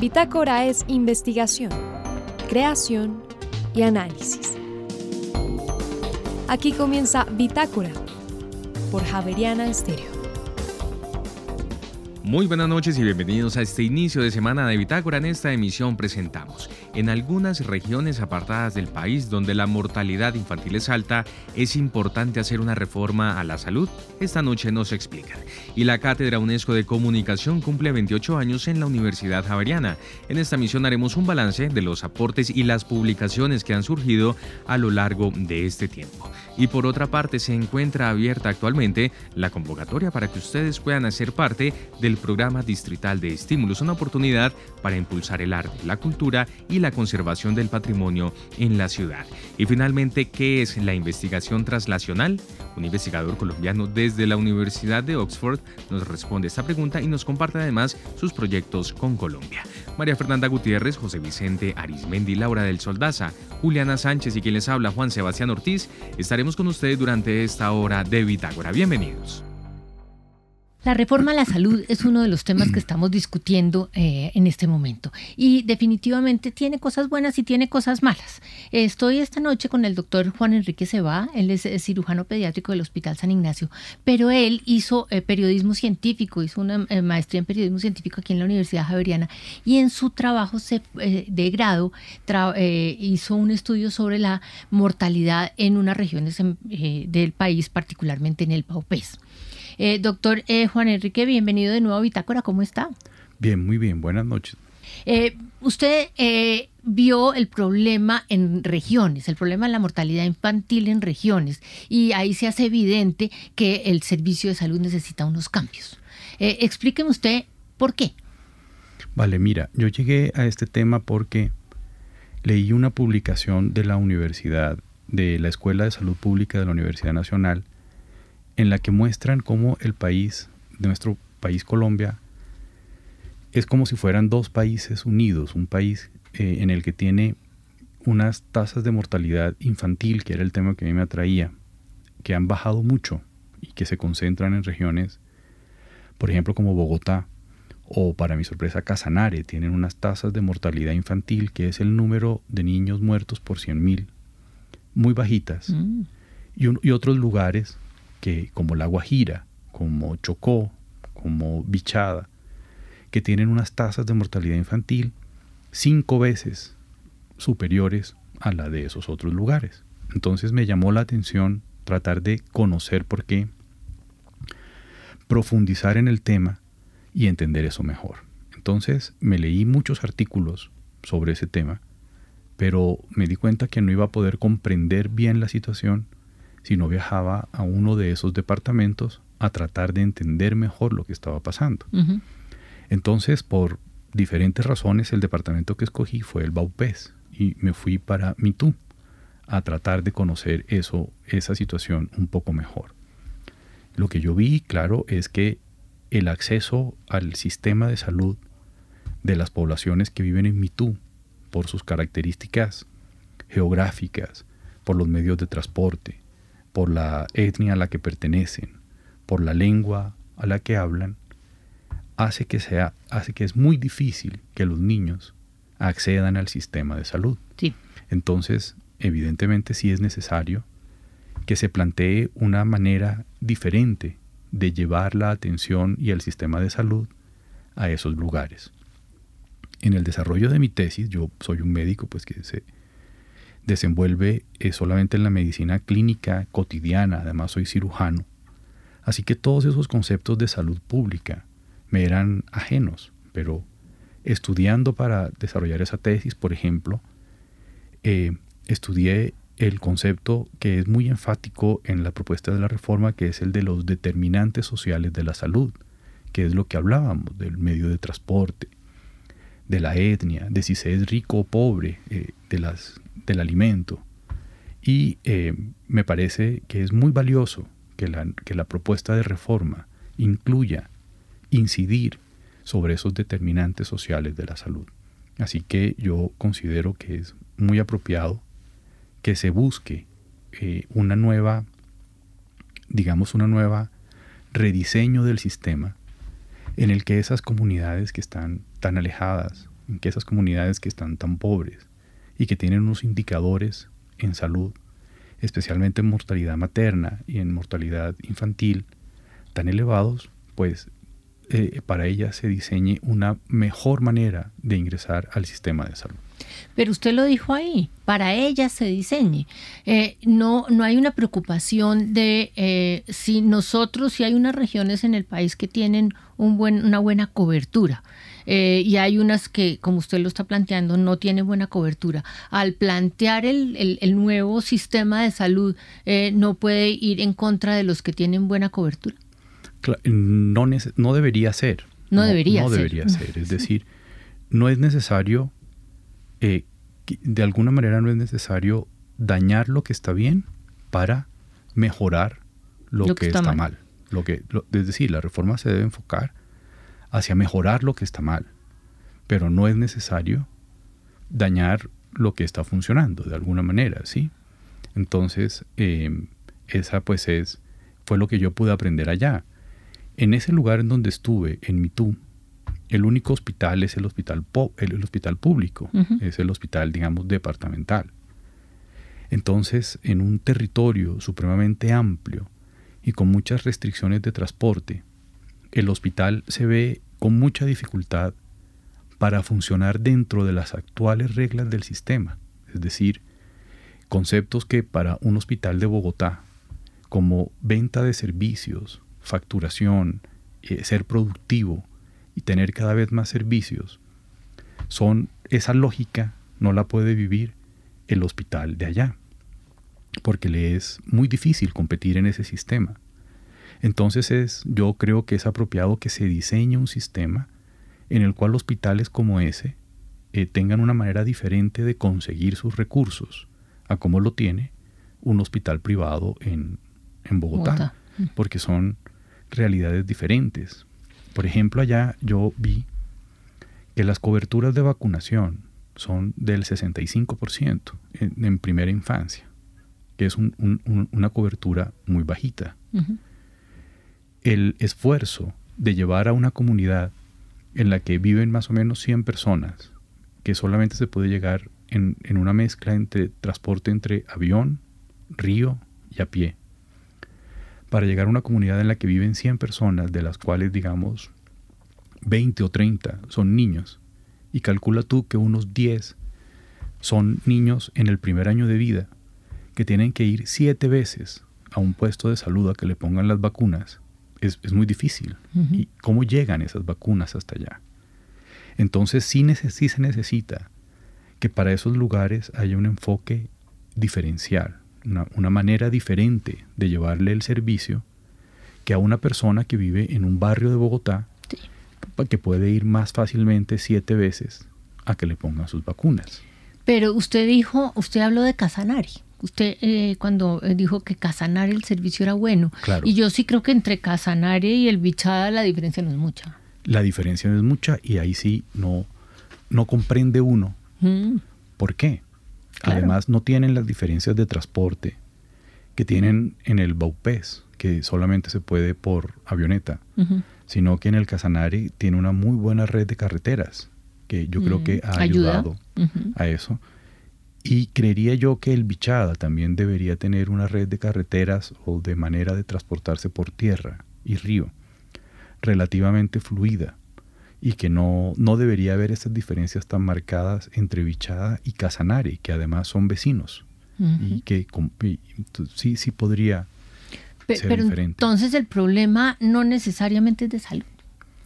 Bitácora es investigación, creación y análisis. Aquí comienza Bitácora por Javeriana Estéreo. Muy buenas noches y bienvenidos a este inicio de semana de Bitácora. En esta emisión presentamos, en algunas regiones apartadas del país donde la mortalidad infantil es alta, es importante hacer una reforma a la salud. Esta noche nos explican. Y la Cátedra UNESCO de Comunicación cumple 28 años en la Universidad Javeriana. En esta misión haremos un balance de los aportes y las publicaciones que han surgido a lo largo de este tiempo. Y por otra parte, se encuentra abierta actualmente la convocatoria para que ustedes puedan hacer parte del programa distrital de estímulos, una oportunidad para impulsar el arte, la cultura y la conservación del patrimonio en la ciudad. Y finalmente, ¿qué es la investigación translacional? Un investigador colombiano desde la Universidad de Oxford nos responde esta pregunta y nos comparte además sus proyectos con Colombia. María Fernanda Gutiérrez, José Vicente Arismendi, Laura del Soldaza, Juliana Sánchez y quien les habla Juan Sebastián Ortiz, estaremos con ustedes durante esta hora de Bitácora. Bienvenidos. La reforma a la salud es uno de los temas que estamos discutiendo eh, en este momento y definitivamente tiene cosas buenas y tiene cosas malas. Estoy esta noche con el doctor Juan Enrique Seba, él es, cirujano pediátrico del Hospital San Ignacio, pero él hizo eh, periodismo científico, hizo una eh, maestría en periodismo científico aquí en la Universidad Javeriana y en su trabajo de grado hizo un estudio sobre la mortalidad en unas regiones del país, particularmente en el Paupés. Eh, doctor eh, Juan Enrique, bienvenido de nuevo a Bitácora, ¿cómo está? Bien, muy bien, buenas noches. Eh, usted vio el problema en regiones, el problema de la mortalidad infantil en regiones, y ahí se hace evidente que el servicio de salud necesita unos cambios. explíqueme usted por qué. Vale, mira, yo llegué a este tema porque leí una publicación de la universidad, de la Escuela de Salud Pública de la Universidad Nacional, en la que muestran cómo el país, de nuestro país Colombia, es como si fueran dos países unidos, un país eh, en el que tiene unas tasas de mortalidad infantil, que era el tema que a mí me atraía, que han bajado mucho y que se concentran en regiones, por ejemplo, como Bogotá, o para mi sorpresa Casanare, tienen unas tasas de mortalidad infantil, que es el número de niños muertos por 100.000, muy bajitas. Mm. y, otros lugares que como La Guajira, como Chocó, como Bichada, que tienen unas tasas de mortalidad infantil cinco veces superiores a la de esos otros lugares. Entonces me llamó la atención tratar de conocer por qué, profundizar en el tema y entender eso mejor. Entonces me leí muchos artículos sobre ese tema, pero me di cuenta que no iba a poder comprender bien la situación si no viajaba a uno de esos departamentos a tratar de entender mejor lo que estaba pasando. Entonces, por diferentes razones, el departamento que escogí fue el Baupés y me fui para Mitú a tratar de conocer eso, esa situación un poco mejor. Lo que yo vi, claro, es que el acceso al sistema de salud de las poblaciones que viven en Mitú, por sus características geográficas, por los medios de transporte, por la etnia a la que pertenecen, por la lengua a la que hablan, hace que, sea, hace que es muy difícil que los niños accedan al sistema de salud. Sí. Entonces, evidentemente sí es necesario que se plantee una manera diferente de llevar la atención y el sistema de salud a esos lugares. En el desarrollo de mi tesis, yo soy un médico pues que se desenvuelve eh, solamente en la medicina clínica cotidiana, además soy cirujano. Así que todos esos conceptos de salud pública me eran ajenos, pero estudiando para desarrollar esa tesis, por ejemplo, eh, estudié el concepto que es muy enfático en la propuesta de la reforma, que es el de los determinantes sociales de la salud, que es lo que hablábamos del medio de transporte, de la etnia, de si se es rico o pobre, eh, de las del alimento. Y eh, me parece que es muy valioso que la, que la propuesta de reforma incluya incidir sobre esos determinantes sociales de la salud. Así que yo considero que es muy apropiado que se busque eh, una nueva, digamos, una nueva rediseño del sistema en el que esas comunidades que están tan alejadas en que esas comunidades que están tan pobres y que tienen unos indicadores en salud, especialmente en mortalidad materna y en mortalidad infantil, tan elevados, pues eh, para ellas se diseñe una mejor manera de ingresar al sistema de salud. Pero usted lo dijo ahí, para ellas se diseñe. Eh, no, no hay una preocupación de eh, si nosotros, si hay unas regiones en el país que tienen una buena cobertura. Y hay unas que, como usted lo está planteando, no tienen buena cobertura. Al plantear el, el, nuevo sistema de salud, ¿no puede ir en contra de los que tienen buena cobertura? No, no debería ser. No, debería no ser. debería ser. Es decir, no es necesario eh, de alguna manera no es necesario dañar lo que está bien para mejorar lo, que, está, mal. Lo que, es decir, la reforma se debe enfocar hacia mejorar lo que está mal, pero no es necesario dañar lo que está funcionando de alguna manera, ¿sí? Entonces, em, esa pues es, fue lo que yo pude aprender allá. En ese lugar en donde estuve, en Mitú, el único hospital es el hospital, el, hospital público, es el hospital, digamos, departamental. Entonces, en un territorio supremamente amplio y con muchas restricciones de transporte, el hospital se ve con mucha dificultad para funcionar dentro de las actuales reglas del sistema, es decir, conceptos que para un hospital de Bogotá, como venta de servicios, facturación, eh, ser productivo, y tener cada vez más servicios, son esa lógica no la puede vivir el hospital de allá, porque le es muy difícil competir en ese sistema. Entonces es, yo creo que es apropiado que se diseñe un sistema en el cual hospitales como ese eh, tengan una manera diferente de conseguir sus recursos a como lo tiene un hospital privado en, Bogotá, porque son realidades diferentes. Por ejemplo, allá yo vi que las coberturas de vacunación son del 65% en, primera infancia, que es una cobertura muy bajita. El esfuerzo de llevar a una comunidad en la que viven más o menos 100 personas, que solamente se puede llegar en, en una mezcla entre transporte entre avión, río y a pie, para llegar a una comunidad en la que viven 100 personas, de las cuales, digamos, 20 o 30 son niños, y calcula tú que unos 10 son niños en el primer año de vida, que tienen que ir siete veces a un puesto de salud a que le pongan las vacunas, es, muy difícil. ¿Y cómo llegan esas vacunas hasta allá? Entonces sí, sí se necesita que para esos lugares haya un enfoque diferencial, una, manera diferente de llevarle el servicio que a una persona que vive en un barrio de Bogotá, que puede ir más fácilmente siete veces a que le pongan sus vacunas. Pero usted dijo, usted habló de Casanare. Usted eh, cuando eh, dijo que Casanare el servicio era bueno. Y yo sí creo que entre Casanare y el Bichada la diferencia no es mucha. La diferencia no es mucha y ahí sí no, no comprende uno. Mm. ¿Por qué? Además, no tienen las diferencias de transporte que tienen en el Baupés, que solamente se puede por avioneta, sino que en el Casanare tiene una muy buena red de carreteras, que yo creo que ha ayudado a eso. Y creería yo que el Bichada también debería tener una red de carreteras o de manera de transportarse por tierra y río relativamente fluida y que no, no debería haber estas diferencias tan marcadas entre Bichada y Casanare, que además son vecinos y que sí, sí podría ser pero diferente. Entonces el problema no necesariamente es de salud.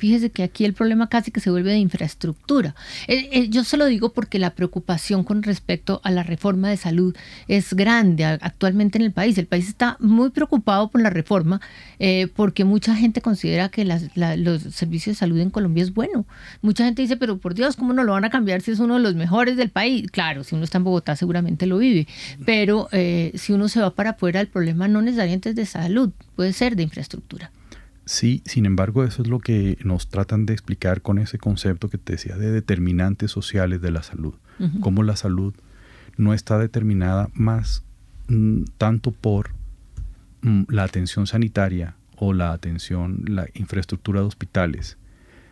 Fíjese que aquí el problema casi que se vuelve de infraestructura. Eh, eh, yo se lo digo porque la preocupación con respecto a la reforma de salud es grande actualmente en el país. El país está muy preocupado por la reforma eh, porque mucha gente considera que los servicios de salud en Colombia es bueno. Mucha gente dice, pero por Dios, ¿cómo no lo van a cambiar si es uno de los mejores del país? Claro, si uno está en Bogotá seguramente lo vive, pero si uno se va para afuera, el problema no necesariamente es de salud, puede ser de infraestructura. Sí, sin embargo, eso es lo que nos tratan de explicar con ese concepto que te decía de determinantes sociales de la salud. Cómo la salud no está determinada más mm, tanto por mm, la atención sanitaria o la atención, la infraestructura de hospitales,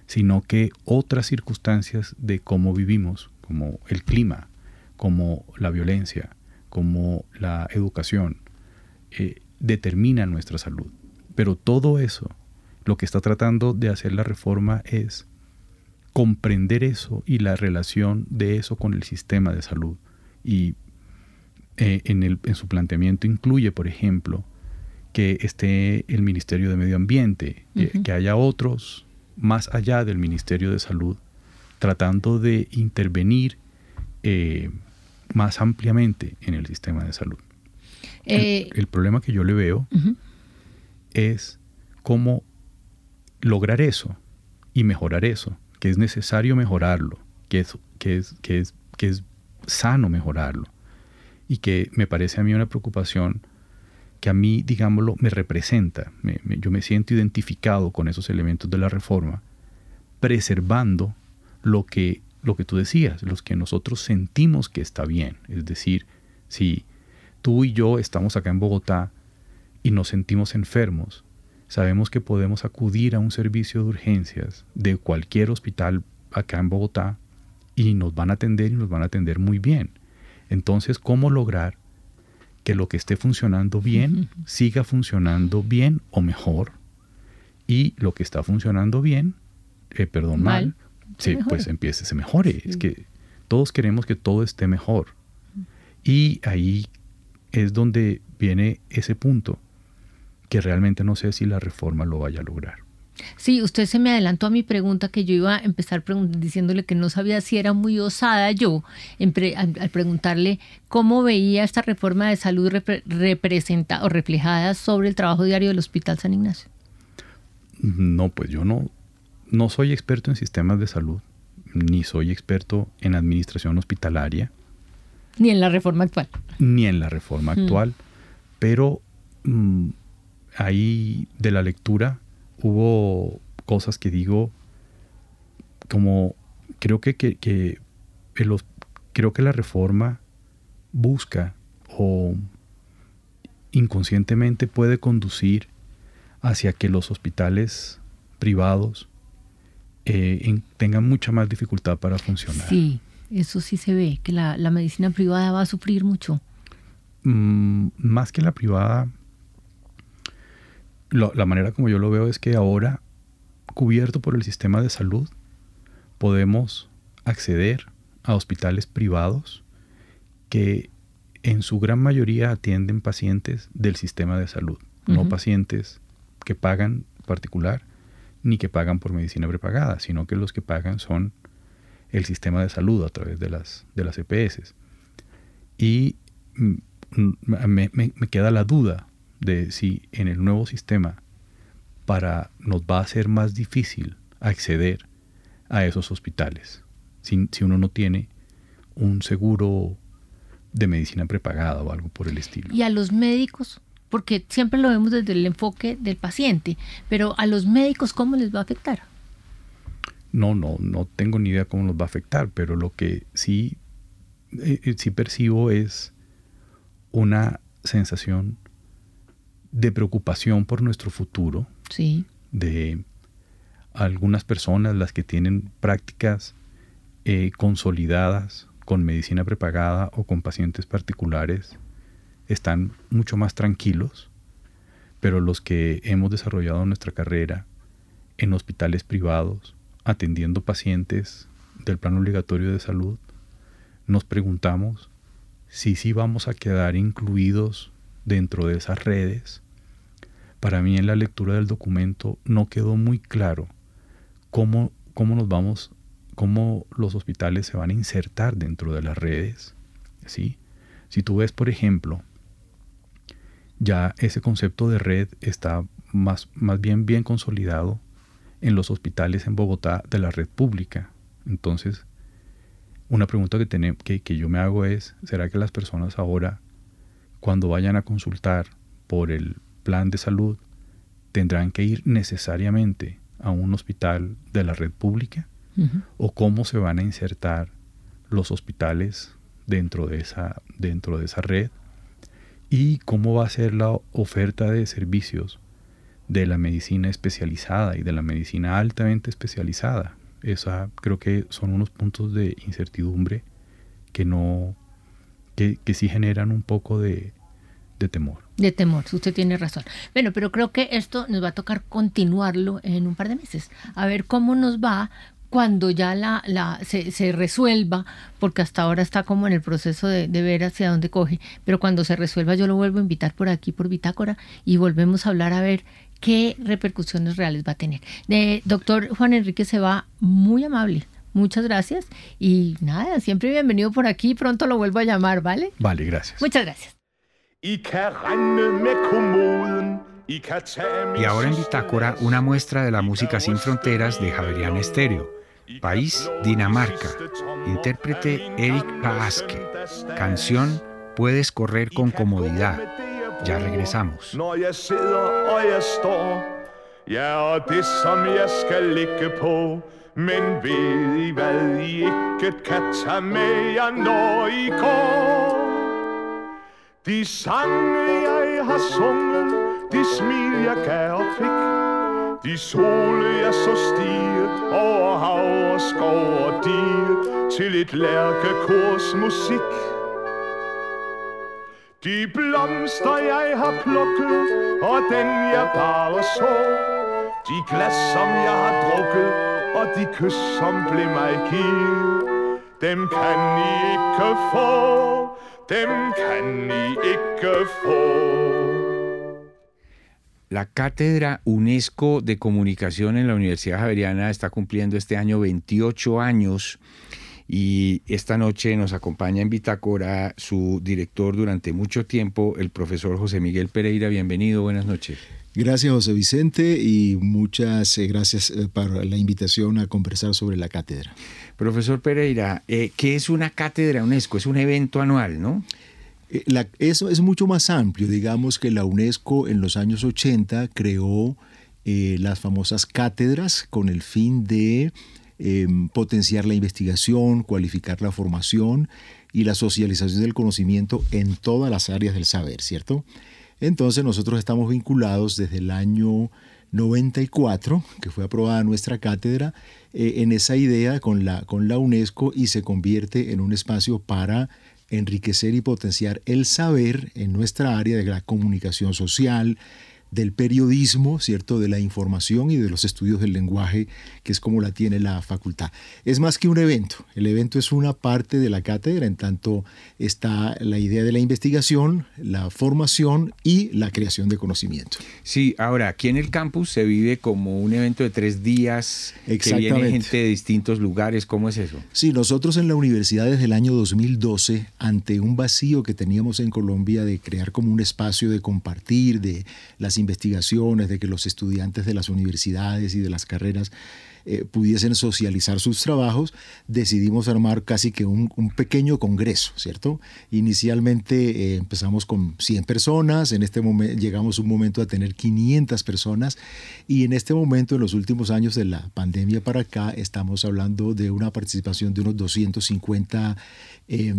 sino que otras circunstancias de cómo vivimos, como el clima, como la violencia, como la educación, eh, determinan nuestra salud. Pero todo eso, lo que está tratando de hacer la reforma es comprender eso y la relación de eso con el sistema de salud. Y eh, en, el, en su planteamiento incluye, por ejemplo, que esté el Ministerio de Medio Ambiente, que haya otros más allá del Ministerio de Salud, tratando de intervenir eh, más ampliamente en el sistema de salud. el, eh, problema que yo le veo es cómo lograr eso y mejorar eso, que es necesario mejorarlo, que es, que es, que es, que es sano mejorarlo y que me parece a mí una preocupación que a mí, digámoslo, me representa. yo me siento identificado con esos elementos de la reforma, preservando lo que, lo que tú decías, los que nosotros sentimos que está bien. Es decir, si tú y yo estamos acá en Bogotá y nos sentimos enfermos, sabemos que podemos acudir a un servicio de urgencias de cualquier hospital acá en Bogotá y nos van a atender y nos van a atender muy bien. Entonces, ¿cómo lograr que lo que esté funcionando bien siga funcionando bien o mejor y lo que está funcionando bien, eh, perdón, mal, pues empiece, se mejore. Es que todos queremos que todo esté mejor. Y ahí es donde viene ese punto que realmente no sé si la reforma lo vaya a lograr. Sí, usted se me adelantó a mi pregunta que yo iba a empezar diciéndole que no sabía si era muy osada yo al, preguntarle cómo veía esta reforma de salud representada o reflejada sobre el trabajo diario del Hospital San Ignacio. No, pues yo no, no soy experto en sistemas de salud, ni soy experto en administración hospitalaria. Ni en la reforma actual. Ni en la reforma mm. actual, pero mm, ahí de la lectura hubo cosas que digo como creo que, que, los, creo que la reforma busca o inconscientemente puede conducir hacia que los hospitales privados eh, tengan mucha más dificultad para funcionar. Sí, eso sí se ve, que la, medicina privada va a sufrir mucho. Mm, más que la privada, la manera como yo lo veo es que ahora, cubierto por el sistema de salud, podemos acceder a hospitales privados que en su gran mayoría atienden pacientes del sistema de salud, no pacientes que pagan particular ni que pagan por medicina prepagada, sino que los que pagan son el sistema de salud a través de las, de las EPS. Y mm, me, me queda la duda de si en el nuevo sistema para nos va a ser más difícil acceder a esos hospitales si, si uno no tiene un seguro de medicina prepagada o algo por el estilo. ¿Y a los médicos? Porque siempre lo vemos desde el enfoque del paciente, pero a los médicos, ¿cómo les va a afectar? No, no, no tengo ni idea cómo nos va a afectar, pero lo que sí, eh, eh, sí percibo es una sensación de preocupación por nuestro futuro. Sí. De algunas personas, las que tienen prácticas eh, consolidadas con medicina prepagada o con pacientes particulares, están mucho más tranquilos, pero los que hemos desarrollado nuestra carrera en hospitales privados, atendiendo pacientes del plan obligatorio de salud, nos preguntamos si sí vamos a quedar incluidos dentro de esas redes, para mí en la lectura del documento no quedó muy claro cómo, cómo nos vamos, cómo los hospitales se van a insertar dentro de las redes. ¿sí? Si tú ves, por ejemplo, ya ese concepto de red está más, más bien bien consolidado en los hospitales en Bogotá de la red pública. Entonces, una pregunta que, que, que yo me hago es, ¿será que las personas ahora cuando vayan a consultar por el plan de salud, tendrán que ir necesariamente a un hospital de la red pública? ¿O cómo se van a insertar los hospitales dentro de esa, dentro de esa red? ¿Y cómo va a ser la oferta de servicios de la medicina especializada y de la medicina altamente especializada. Esa creo que son unos puntos de incertidumbre que no que, que sí generan un poco de, de temor. De temor, usted tiene razón. Bueno, pero creo que esto nos va a tocar continuarlo en un par de meses, a ver cómo nos va cuando ya la, la se, se, resuelva, porque hasta ahora está como en el proceso de, de, ver hacia dónde coge, pero cuando se resuelva yo lo vuelvo a invitar por aquí, por Bitácora, y volvemos a hablar a ver qué repercusiones reales va a tener. De, doctor Juan Enrique se va muy amable. Muchas gracias y nada, siempre bienvenido por aquí, pronto lo vuelvo a llamar, ¿vale? Vale, gracias. Muchas gracias. Y ahora en Bitácora, una muestra de la música sin fronteras de Javerian Estéreo. País, Dinamarca. Intérprete Eric Paaske. Canción, Puedes correr con comodidad. Ya regresamos. Men ved I hvad I ikke kan tage med jer, når I går? De sange jeg har sunget, de smil jeg gav og fik. De sole jeg så stige over hav og skov og dige til et lærkekors musik. De blomster jeg har plukket, og den jeg bare så. De glas som jeg har drukket, La Cátedra UNESCO de Comunicación en la Universidad Javeriana está cumpliendo este año 28 años y esta noche nos acompaña en Bitácora su director durante mucho tiempo, el profesor José Miguel Pereira. Bienvenido, buenas noches. Gracias José Vicente y muchas eh, gracias eh, por la invitación a conversar sobre la cátedra. Profesor Pereira, eh, ¿qué es una cátedra UNESCO? Es un evento anual, ¿no? La, eso es mucho más amplio. Digamos que la UNESCO en los años 80 creó eh, las famosas cátedras con el fin de eh, potenciar la investigación, cualificar la formación y la socialización del conocimiento en todas las áreas del saber, ¿cierto? Entonces nosotros estamos vinculados desde el año 94, que fue aprobada nuestra cátedra, eh, en esa idea con la, con la UNESCO y se convierte en un espacio para enriquecer y potenciar el saber en nuestra área de la comunicación social, del periodismo, ¿cierto? De la información y de los estudios del lenguaje, que es como la tiene la facultad. Es más que un evento. El evento es una parte de la cátedra, en tanto está la idea de la investigación, la formación y la creación de conocimiento. Sí, ahora, aquí en el campus se vive como un evento de tres días, que viene gente de distintos lugares. ¿Cómo es eso? Sí, nosotros en la universidad desde el año 2012, ante un vacío que teníamos en Colombia de crear como un espacio de compartir, de las investigaciones, de que los estudiantes de las universidades y de las carreras eh, pudiesen socializar sus trabajos, decidimos armar casi que un, pequeño congreso, ¿cierto? Inicialmente eh, empezamos con 100 personas, en este momento llegamos un momento a tener 500 personas y en este momento, en los últimos años de la pandemia para acá, estamos hablando de una participación de unos 250 eh,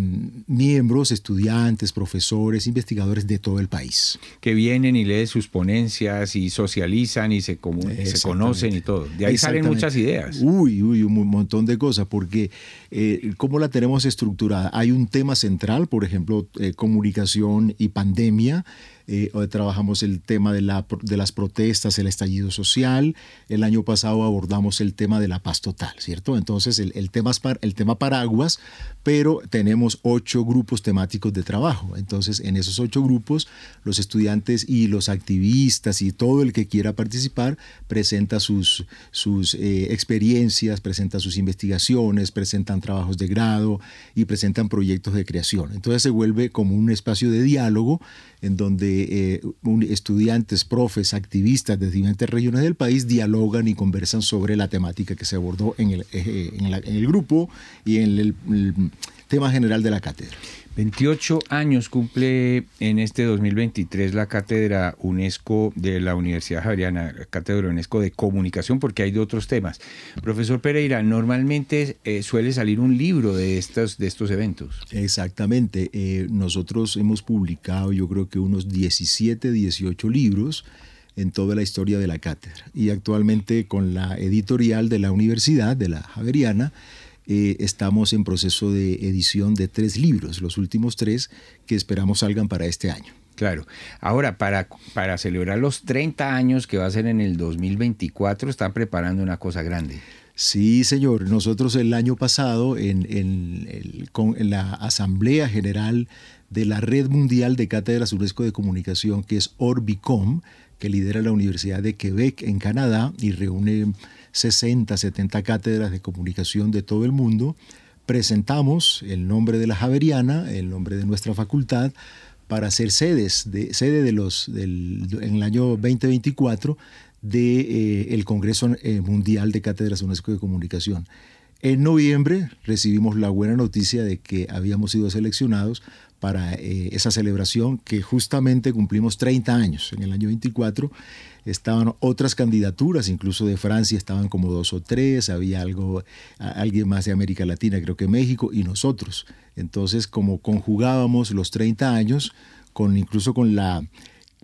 miembros, estudiantes, profesores, investigadores de todo el país. Que vienen y leen sus ponencias y socializan y se, se conocen y todo. De ahí salen muchas ideas. Uy, uy, un montón de cosas, porque eh, ¿cómo la tenemos estructurada? Hay un tema central, por ejemplo, eh, comunicación y pandemia. Eh, trabajamos el tema de, la, de, las protestas, el estallido social. El año pasado abordamos el tema de la paz total, ¿cierto? Entonces, el, el, tema, el tema paraguas, pero tenemos ocho grupos temáticos de trabajo. Entonces, en esos ocho grupos, los estudiantes y los activistas y todo el que quiera participar presenta sus, sus eh, experiencias, presenta sus investigaciones, presentan trabajos de grado y presentan proyectos de creación. Entonces, se vuelve como un espacio de diálogo en donde eh, estudiantes, profes, activistas de diferentes regiones del país dialogan y conversan sobre la temática que se abordó en el, eh, grupo y en el tema general de la cátedra. 28 años cumple en este 2023 la cátedra UNESCO de la Universidad Javeriana, cátedra UNESCO de comunicación, porque hay de otros temas. Profesor Pereira, normalmente eh, suele salir un libro de estos, de estos eventos. Exactamente. Eh, nosotros hemos publicado yo creo que unos 17, 18 libros en toda la historia de la cátedra. Y actualmente con la editorial de la universidad, de la Javeriana, eh, estamos en proceso de edición de tres libros, los últimos tres que esperamos salgan para este año. Claro. Ahora, para, para celebrar los 30 años que va a ser en el 2024, están preparando una cosa grande. Sí, señor. Nosotros el año pasado, en, en, en la Asamblea General de la Red Mundial de Cátedras UNESCO de Comunicación, que es Orbicom, que lidera la Universidad de Quebec en Canadá y reúne 60, 70 cátedras de comunicación de todo el mundo, presentamos el nombre de la Javeriana, el nombre de nuestra facultad, para ser sedes de, sede de los, del, en el año 2024 del de, eh, el Congreso eh, Mundial de Cátedras UNESCO de Comunicación. En noviembre recibimos la buena noticia de que habíamos sido seleccionados para eh, esa celebración que justamente cumplimos 30 años en el año 24. Estaban otras candidaturas, incluso de Francia estaban como dos o tres, había algo, alguien más de América Latina, creo que México, y nosotros. Entonces, como conjugábamos los 30 años, con, incluso con la,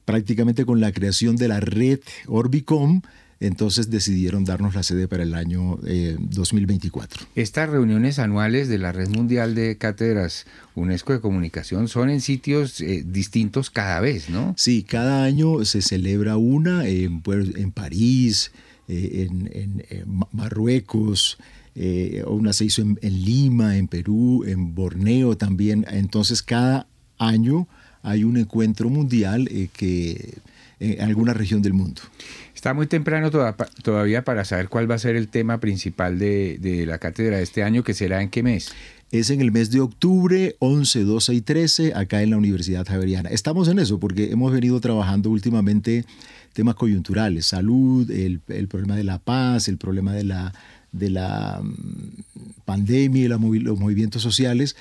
prácticamente con la creación de la red Orbicom, entonces decidieron darnos la sede para el año 2024. Eh, Estas reuniones anuales de la Red Mundial de Cátedras UNESCO de Comunicación son en sitios eh, distintos cada vez, ¿no? Sí, cada año se celebra una en, en París, eh, en, Marruecos, una se hizo en, Lima, en Perú, en Borneo también. Entonces cada año hay un encuentro mundial que en alguna región del mundo. Está muy temprano todavía para saber cuál va a ser el tema principal de, la cátedra de este año, que será en qué mes. Es en el mes de octubre, 11, 12 y 13, acá en la Universidad Javeriana. Estamos en eso porque hemos venido trabajando últimamente temas coyunturales, salud, el, problema de la paz, el problema de la, de la mm, pandemia y los movimientos sociales,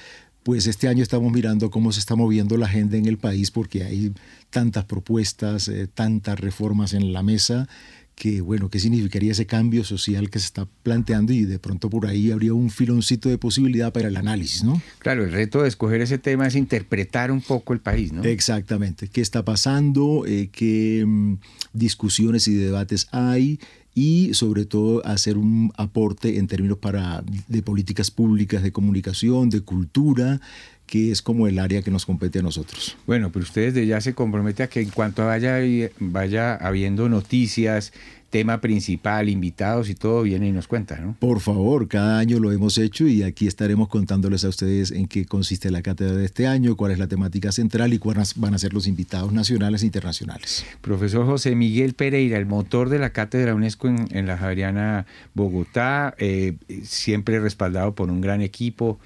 pues este año estamos mirando cómo se está moviendo la agenda en el país porque hay tantas propuestas, eh, tantas reformas en la mesa que, bueno, ¿qué significaría ese cambio social que se está planteando? Y de pronto por ahí habría un filoncito de posibilidad para el análisis, ¿no? Claro, el reto de escoger ese tema es interpretar un poco el país, ¿no? Exactamente. ¿Qué está pasando? Eh, ¿Qué mm, discusiones y debates hay? Y sobre todo hacer un aporte en términos para, de políticas públicas, de comunicación, de cultura, que es como el área que nos compete a nosotros. Bueno, pero ustedes de ya se compromete a que en cuanto vaya, vaya habiendo noticias, tema principal, invitados y todo, viene y nos cuenta, ¿no? Por favor, cada año lo hemos hecho y aquí estaremos contándoles a ustedes en qué consiste la cátedra de este año, cuál es la temática central y cuáles van a ser los invitados nacionales e internacionales. Profesor José Miguel Pereira, el motor de la cátedra UNESCO en, la Javeriana Bogotá, eh, siempre respaldado por un gran equipo.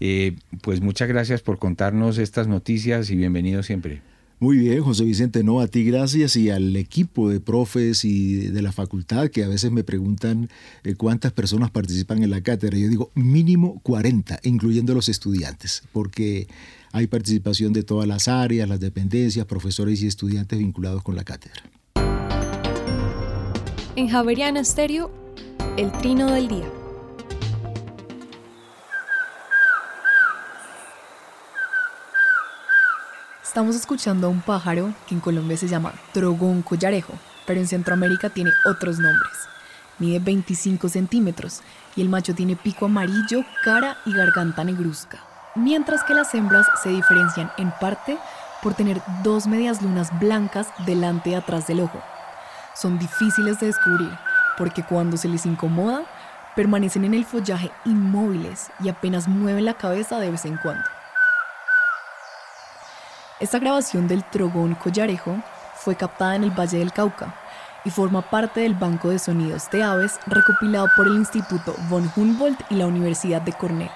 Eh, pues muchas gracias por contarnos estas noticias y bienvenido siempre. Muy bien, José Vicente, no, a ti gracias y al equipo de profes y de la facultad que a veces me preguntan eh, cuántas personas participan en la cátedra. Yo digo mínimo 40, incluyendo los estudiantes, porque hay participación de todas las áreas, las dependencias, profesores y estudiantes vinculados con la cátedra. En Javeriana Estéreo, el trino del día. Estamos escuchando a un pájaro que en Colombia se llama drogón collarejo, pero en Centroamérica tiene otros nombres. Mide 25 centímetros y el macho tiene pico amarillo, cara y garganta negruzca, mientras que las hembras se diferencian en parte por tener dos medias lunas blancas delante y atrás del ojo. Son difíciles de descubrir porque cuando se les incomoda, permanecen en el follaje inmóviles y apenas mueven la cabeza de vez en cuando. Esta grabación del Trogón Collarejo fue captada en el Valle del Cauca y forma parte del Banco de Sonidos de Aves recopilado por el Instituto von Humboldt y la Universidad de Cornell.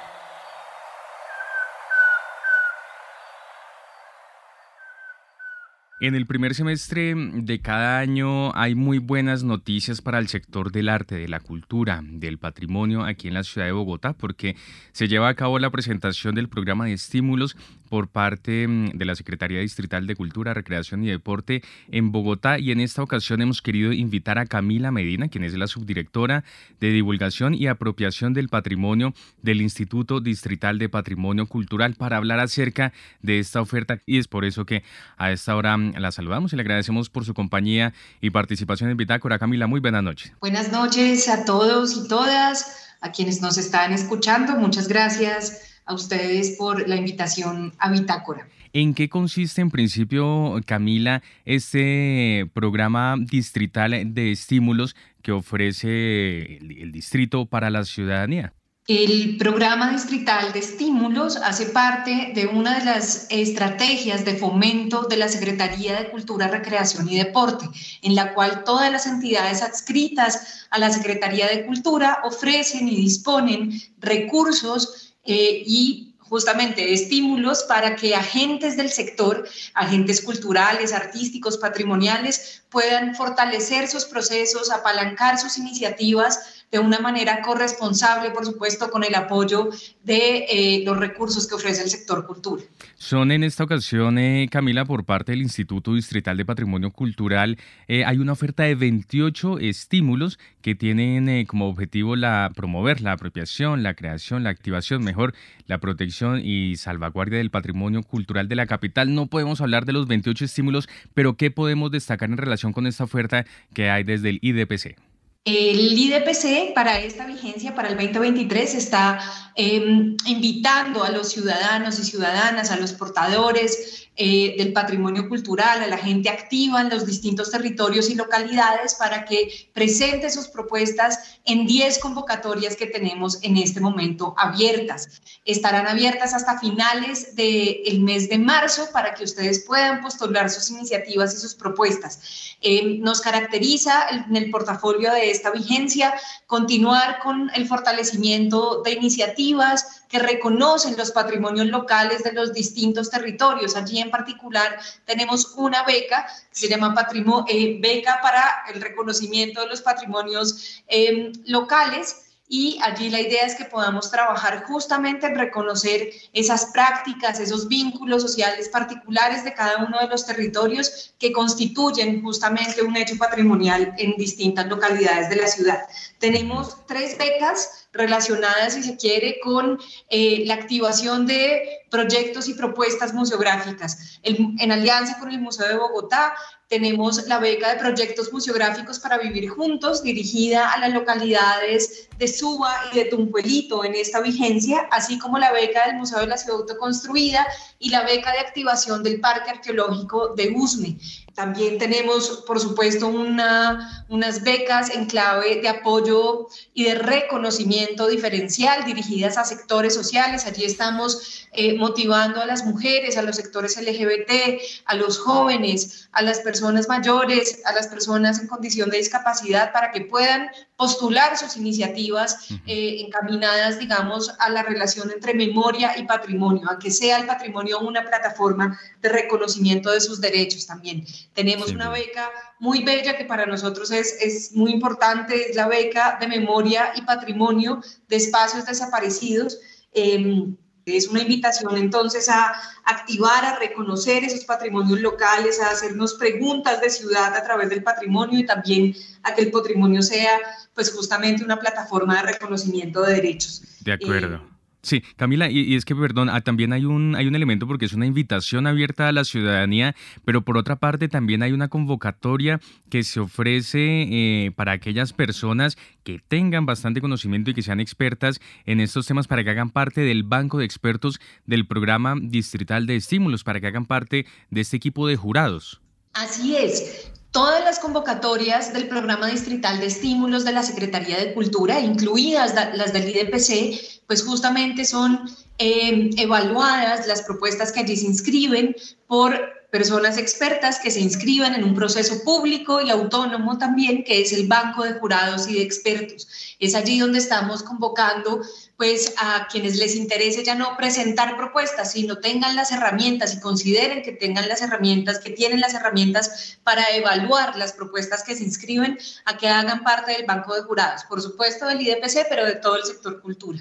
En el primer semestre de cada año hay muy buenas noticias para el sector del arte, de la cultura, del patrimonio aquí en la ciudad de Bogotá, porque se lleva a cabo la presentación del programa de estímulos por parte mm, de la Secretaría Distrital de Cultura, Recreación y Deporte en Bogotá. Y en esta ocasión hemos querido invitar a Camila Medina, quien es la subdirectora de Divulgación y Apropiación del Patrimonio del Instituto Distrital de Patrimonio Cultural para hablar acerca de esta oferta. Y es por eso que a esta hora mm, la saludamos y le agradecemos por su compañía y participación en Bitácora. Camila, muy buenas noches. Buenas noches a todos y todas, a quienes nos están escuchando. Muchas gracias a ustedes por la invitación a Bitácora. ¿En qué consiste en principio, Camila, este programa distrital de estímulos que ofrece el, distrito para la ciudadanía? El programa distrital de estímulos hace parte de una de las estrategias de fomento de la Secretaría de Cultura, Recreación y Deporte, en la cual todas las entidades adscritas a la Secretaría de Cultura ofrecen y disponen recursos eh, y justamente estímulos para que agentes del sector, agentes culturales, artísticos, patrimoniales, puedan fortalecer sus procesos, apalancar sus iniciativas de una manera corresponsable, por supuesto, con el apoyo de eh, los recursos que ofrece el sector cultura. Son en esta ocasión, eh, Camila, por parte del Instituto Distrital de Patrimonio Cultural, eh, hay una oferta de 28 estímulos que tienen como objetivo la promover la apropiación, la creación, la activación, mejor, la protección y salvaguardia del patrimonio cultural de la capital. No podemos hablar de los 28 estímulos, pero ¿qué podemos destacar en relación con esta oferta que hay desde el IDPC? El IDPC para esta vigencia, para el 2023, está em, invitando a los ciudadanos y ciudadanas, a los portadores eh, del patrimonio cultural, a la gente activa en los distintos territorios y localidades para que presente sus propuestas en 10 convocatorias que tenemos en este momento abiertas. Estarán abiertas hasta finales del mes de marzo para que ustedes puedan postular sus iniciativas y sus propuestas. Em, nos caracteriza en el portafolio de esta vigencia, continuar con el fortalecimiento de iniciativas que reconocen los patrimonios locales de los distintos territorios. Allí en particular tenemos una beca que se llama Patrimonio, eh, Beca para el reconocimiento de los patrimonios eh, locales y allí la idea es que podamos trabajar justamente en reconocer esas prácticas, esos vínculos sociales particulares de cada uno de los territorios que constituyen justamente un hecho patrimonial en distintas localidades de la ciudad. Tenemos tres becas relacionadas, si se quiere, con eh, la activación de proyectos y propuestas museográficas. en alianza con el Museo de Bogotá, tenemos la beca de proyectos museográficos para vivir juntos, dirigida a las localidades de Suba y de Tumpuelito en esta vigencia, así como la beca del Museo de la Ciudad Autoconstruida y la beca de activación del Parque Arqueológico de Usme. También tenemos, por supuesto, una, unas becas en clave de apoyo y de reconocimiento diferencial dirigidas a sectores sociales. Allí estamos eh, motivando a las mujeres, a los sectores LGBT, a los jóvenes, a las personas mayores, a las personas en condición de discapacidad para que puedan postular sus iniciativas eh, encaminadas, digamos, a la relación entre memoria y patrimonio, a que sea el patrimonio una plataforma de reconocimiento de sus derechos también. Tenemos una beca muy bella que para nosotros es, es muy importante, es la beca de memoria y patrimonio de espacios desaparecidos. Em, es una invitación entonces a activar, a reconocer esos patrimonios locales, a hacernos preguntas de ciudad a través del patrimonio y también a que el patrimonio sea pues justamente una plataforma de reconocimiento de derechos. De acuerdo. Eh, Sí, Camila, y, es que, perdón, ah, también hay un, hay un elemento porque es una invitación abierta a la ciudadanía, pero por otra parte también hay una convocatoria que se ofrece eh, para aquellas personas que tengan bastante conocimiento y que sean expertas en estos temas para que hagan parte del banco de expertos del programa distrital de estímulos, para que hagan parte de este equipo de jurados. Así es. Todas las convocatorias del programa distrital de estímulos de la Secretaría de Cultura, incluidas las del IDPC, pues justamente son eh, evaluadas las propuestas que allí se inscriben por personas expertas que se inscriban en un proceso público y autónomo también, que es el banco de jurados y de expertos. Es allí donde estamos convocando pues a quienes les interese ya no presentar propuestas, sino tengan las herramientas y consideren que tengan las herramientas, que tienen las herramientas para evaluar las propuestas que se inscriben a que hagan parte del banco de jurados, por supuesto del IDPC, pero de todo el sector cultura.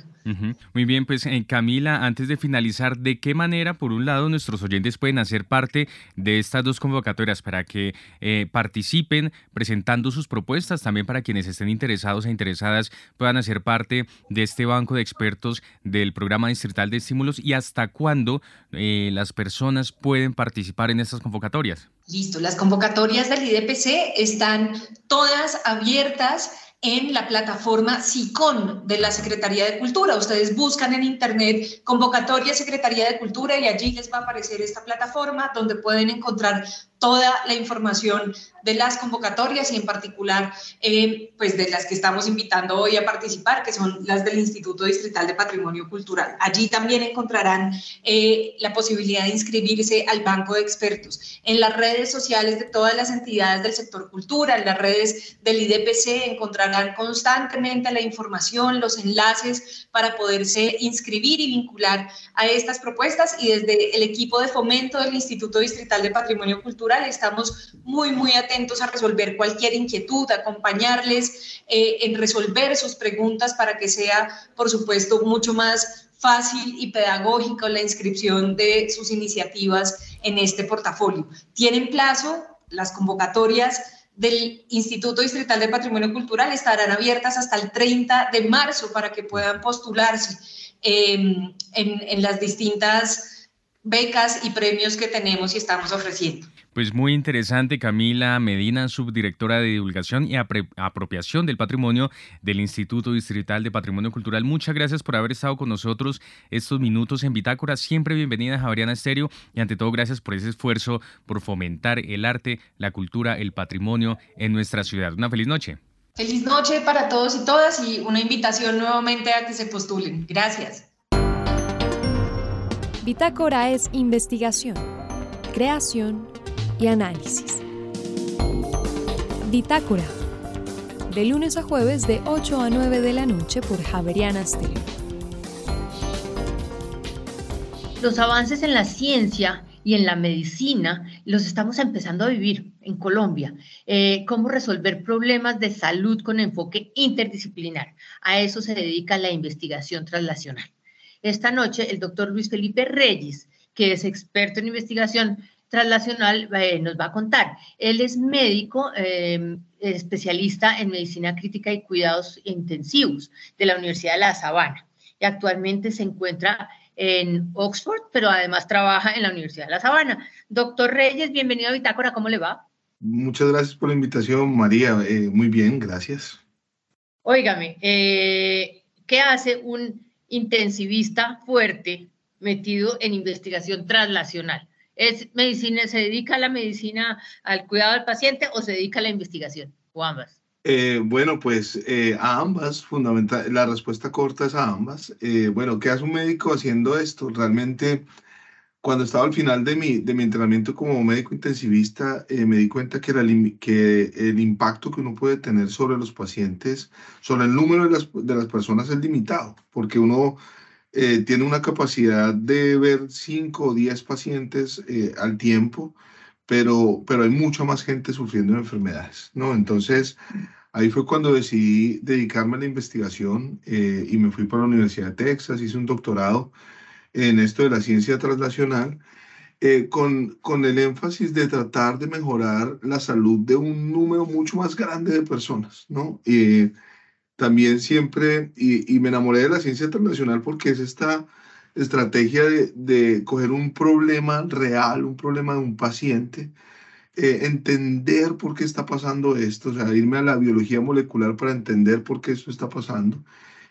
Muy bien, pues eh, Camila, antes de finalizar, ¿de qué manera, por un lado, nuestros oyentes pueden hacer parte de estas dos convocatorias para que eh, participen presentando sus propuestas, también para quienes estén interesados e interesadas puedan hacer parte de este banco de expertos del programa distrital de estímulos y hasta cuándo eh, las personas pueden participar en estas convocatorias. Listo, las convocatorias del IDPC están todas abiertas en la plataforma SICON de la Secretaría de Cultura. Ustedes buscan en Internet convocatoria Secretaría de Cultura y allí les va a aparecer esta plataforma donde pueden encontrar toda la información de las convocatorias y en particular eh, pues de las que estamos invitando hoy a participar, que son las del Instituto Distrital de Patrimonio Cultural. Allí también encontrarán eh, la posibilidad de inscribirse al banco de expertos. En las redes sociales de todas las entidades del sector cultura, en las redes del IDPC, encontrarán constantemente la información, los enlaces para poderse inscribir y vincular a estas propuestas y desde el equipo de fomento del Instituto Distrital de Patrimonio Cultural Estamos muy, muy atentos a resolver cualquier inquietud, acompañarles eh, en resolver sus preguntas para que sea, por supuesto, mucho más fácil y pedagógico la inscripción de sus iniciativas en este portafolio. Tienen plazo, las convocatorias del Instituto Distrital de Patrimonio Cultural estarán abiertas hasta el 30 de marzo para que puedan postularse em, en, en las distintas becas y premios que tenemos y estamos ofreciendo. Pues muy interesante, Camila Medina, subdirectora de divulgación y apropiación del patrimonio del Instituto Distrital de Patrimonio Cultural. Muchas gracias por haber estado con nosotros estos minutos en Bitácora. Siempre bienvenida a Estéreo y ante todo gracias por ese esfuerzo por fomentar el arte, la cultura, el patrimonio en nuestra ciudad. Una feliz noche. Feliz noche para todos y todas y una invitación nuevamente a que se postulen. Gracias. Bitácora es investigación, creación y análisis. Bitácora. De lunes a jueves de 8 a 9 de la noche por Javeriana Stereo. Los avances en la ciencia y en la medicina los estamos empezando a vivir en Colombia. Eh, cómo resolver problemas de salud con enfoque interdisciplinar. A eso se dedica la investigación translacional. Esta noche el doctor Luis Felipe Reyes, que es experto en investigación Translacional eh, nos va a contar. Él es médico, em, especialista en medicina crítica y cuidados intensivos de la Universidad de La Sabana y actualmente se encuentra en Oxford, pero además trabaja en la Universidad de La Sabana. Doctor Reyes, bienvenido a Bitácora, ¿cómo le va? Muchas gracias por la invitación, María. Eh, muy bien, gracias. Óigame, eh, ¿qué hace un intensivista fuerte metido en investigación translacional? ¿Es medicina, se dedica a la medicina, al cuidado del paciente o se dedica a la investigación? ¿O ambas? Eh, bueno, pues eh, a ambas, fundamental, la respuesta corta es a ambas. Eh, bueno, ¿qué hace un médico haciendo esto? Realmente, cuando estaba al final de mi, de mi entrenamiento como médico intensivista, me di cuenta que, que el impacto que uno puede tener sobre los pacientes, sobre el número de las, de las personas es limitado, porque uno eh, tiene una capacidad de ver 5 o 10 pacientes eh, al tiempo, pero, pero hay mucha más gente sufriendo de enfermedades, ¿no? Entonces, ahí fue cuando decidí dedicarme a la investigación eh, y me fui para la Universidad de Texas, hice un doctorado en esto de la ciencia translacional, con, con el énfasis de tratar de mejorar la salud de un número mucho más grande de personas, ¿no? También siempre, y, me enamoré de la ciencia internacional porque es esta estrategia de, coger un problema real, un problema de un paciente, eh, entender por qué está pasando esto, o sea, irme a la biología molecular para entender por qué esto está pasando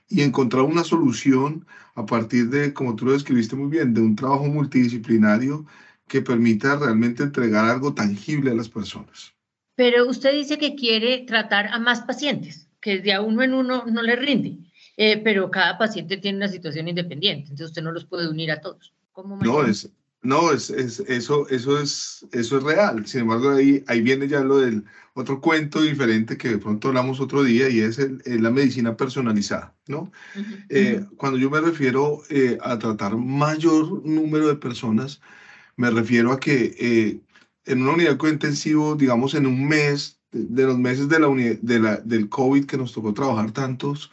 y encontrar una solución a partir de, como tú lo describiste muy bien, de un trabajo multidisciplinario que permita realmente entregar algo tangible a las personas. Pero usted dice que quiere tratar a más pacientes que de a uno en uno no le rinde, eh, pero cada paciente tiene una situación independiente, entonces usted no los puede unir a todos. no, es, no es, es, eso, eso, es, eso es real. Sin embargo, ahí, ahí viene ya lo del otro cuento diferente que de pronto hablamos otro día y es, el, la medicina personalizada. ¿no? Eh, cuando yo me refiero eh, a tratar mayor número de personas, me refiero a que en una unidad cointensivo, digamos en un mes, de los meses de la, de la, del COVID que nos tocó trabajar tantos,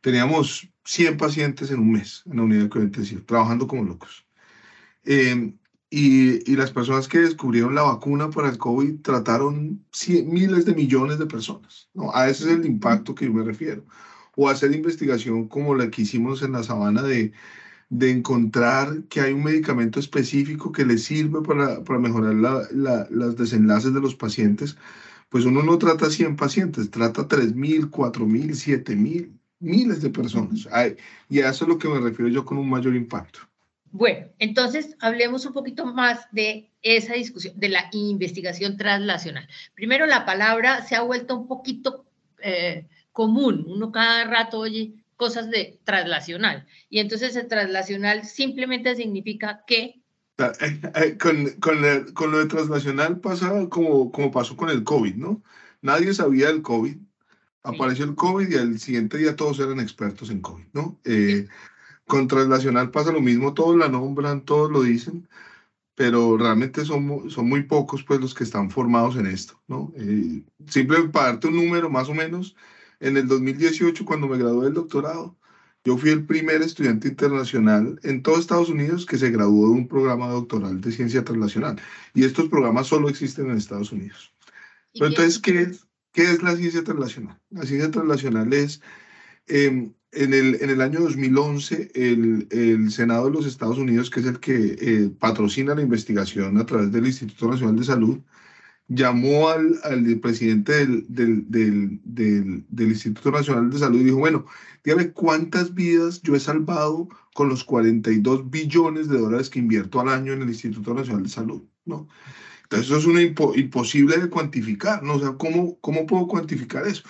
teníamos 100 pacientes en un mes en la unidad de cuidado intensivo, trabajando como locos. Em, y, y, las personas que descubrieron la vacuna para el COVID trataron miles de millones de personas. ¿no? A ese es el impacto que yo me refiero. O hacer investigación como la que hicimos en la sabana de, de encontrar que hay un medicamento específico que le sirve para, para mejorar la, la, los desenlaces de los pacientes. Pues uno no trata 100 pacientes, trata 3.000, 4.000, 7.000, miles de personas. y a eso es lo que me refiero yo con un mayor impacto. Bueno, entonces hablemos un poquito más de esa discusión, de la investigación translacional. Primero, la palabra se ha vuelto un poquito eh, común. Uno cada rato oye cosas de translacional. Y entonces el translacional simplemente significa que... Eh, eh, con, con, con, lo de translacional pasa como, como pasó con el COVID, ¿no? Nadie sabía del COVID. Apareció el COVID y al siguiente día todos eran expertos en COVID, ¿no? Con Translacional pasa lo mismo, todos la nombran, todos lo dicen, pero realmente son, son muy pocos pues los que están formados en esto, ¿no? Eh, simplemente para darte un número más o menos, en el 2018 cuando me gradué del doctorado, yo fui el primer estudiante internacional en todo Estados Unidos que se graduó de un programa doctoral de ciencia translacional. Y estos programas solo existen en Estados Unidos. Pero entonces, ¿qué es, ¿qué es la ciencia translacional? La ciencia translacional es eh, en el, en el año 2011, el, el, Senado de los Estados Unidos, que es el que eh, patrocina la investigación a través del Instituto Nacional de Salud, llamó al, al presidente del, del, del, del, Instituto Nacional de Salud y dijo, bueno, dígame cuántas vidas yo he salvado con los 42 billones de dólares que invierto al año en el Instituto Nacional de Salud, ¿no? Entonces eso es una imposible de cuantificar, ¿no? O sea, ¿cómo, cómo puedo cuantificar eso?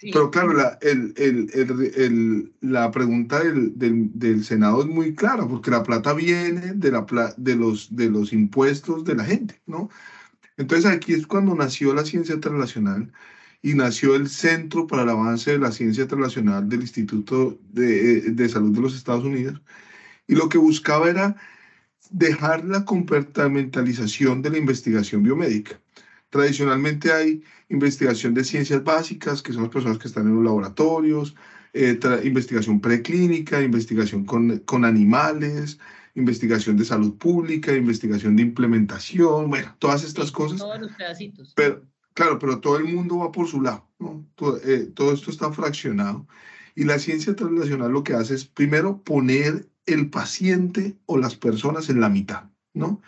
Pero claro, la, el, el, el, la pregunta del, del, del, Senado es muy clara, porque la plata viene de, la, de, los, de los impuestos de la gente, ¿no? Entonces aquí es cuando nació la ciencia translacional y nació el Centro para el Avance de la Ciencia Translacional del Instituto de, de Salud de los Estados Unidos. Y lo que buscaba era dejar la comportamentalización de la investigación biomédica. Tradicionalmente hay investigación de ciencias básicas, que son las personas que están en los laboratorios, eh, investigación preclínica, investigación con, con animales, investigación de salud pública, investigación de implementación, bueno, todas estas cosas. Todos los pedacitos. Pero, claro, pero todo el mundo va por su lado, ¿no? Todo, eh, todo esto está fraccionado. Y la ciencia translacional lo que hace es primero poner el paciente o las personas en la mitad, ¿no?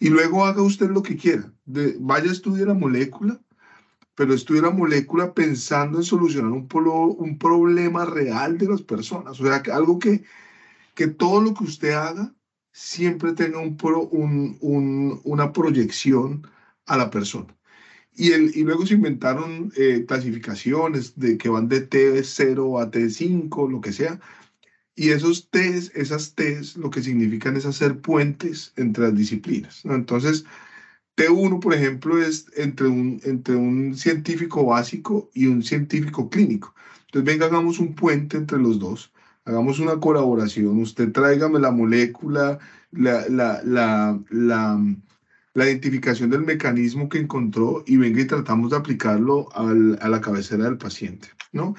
y luego haga usted lo que quiera. De, vaya a estudiar la molécula, pero estudie la molécula pensando en solucionar un, un problema real de las personas. O sea, algo que, que todo lo que usted haga siempre tenga un, un, un una proyección a la persona. Y, el, y luego se inventaron eh, clasificaciones de que van de T0 a T5, lo que sea, y esos test, esas test, lo que significan es hacer puentes entre las disciplinas. Entonces, T1, por ejemplo, es entre un, entre un científico básico y un científico clínico. Entonces, venga, hagamos un puente entre los dos. Hagamos una colaboración. Usted tráigame la molécula, la, la, la, la, identificación del mecanismo que encontró y venga y tratamos de aplicarlo al, a la cabecera del paciente, ¿no?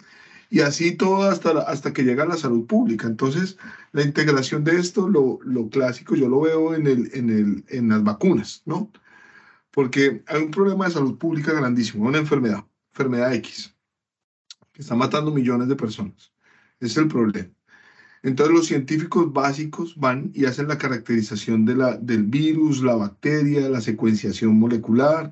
y así todo hasta, hasta que llega a la salud pública. Entonces, la integración de esto, lo, lo clásico, yo lo veo en, el, en, el, en las vacunas, ¿no? Porque hay un problema de salud pública grandísimo, una enfermedad, enfermedad X, que está matando millones de personas. Ese es el problema. Entonces los científicos básicos van y hacen la caracterización del virus, la bacteria, la secuenciación molecular,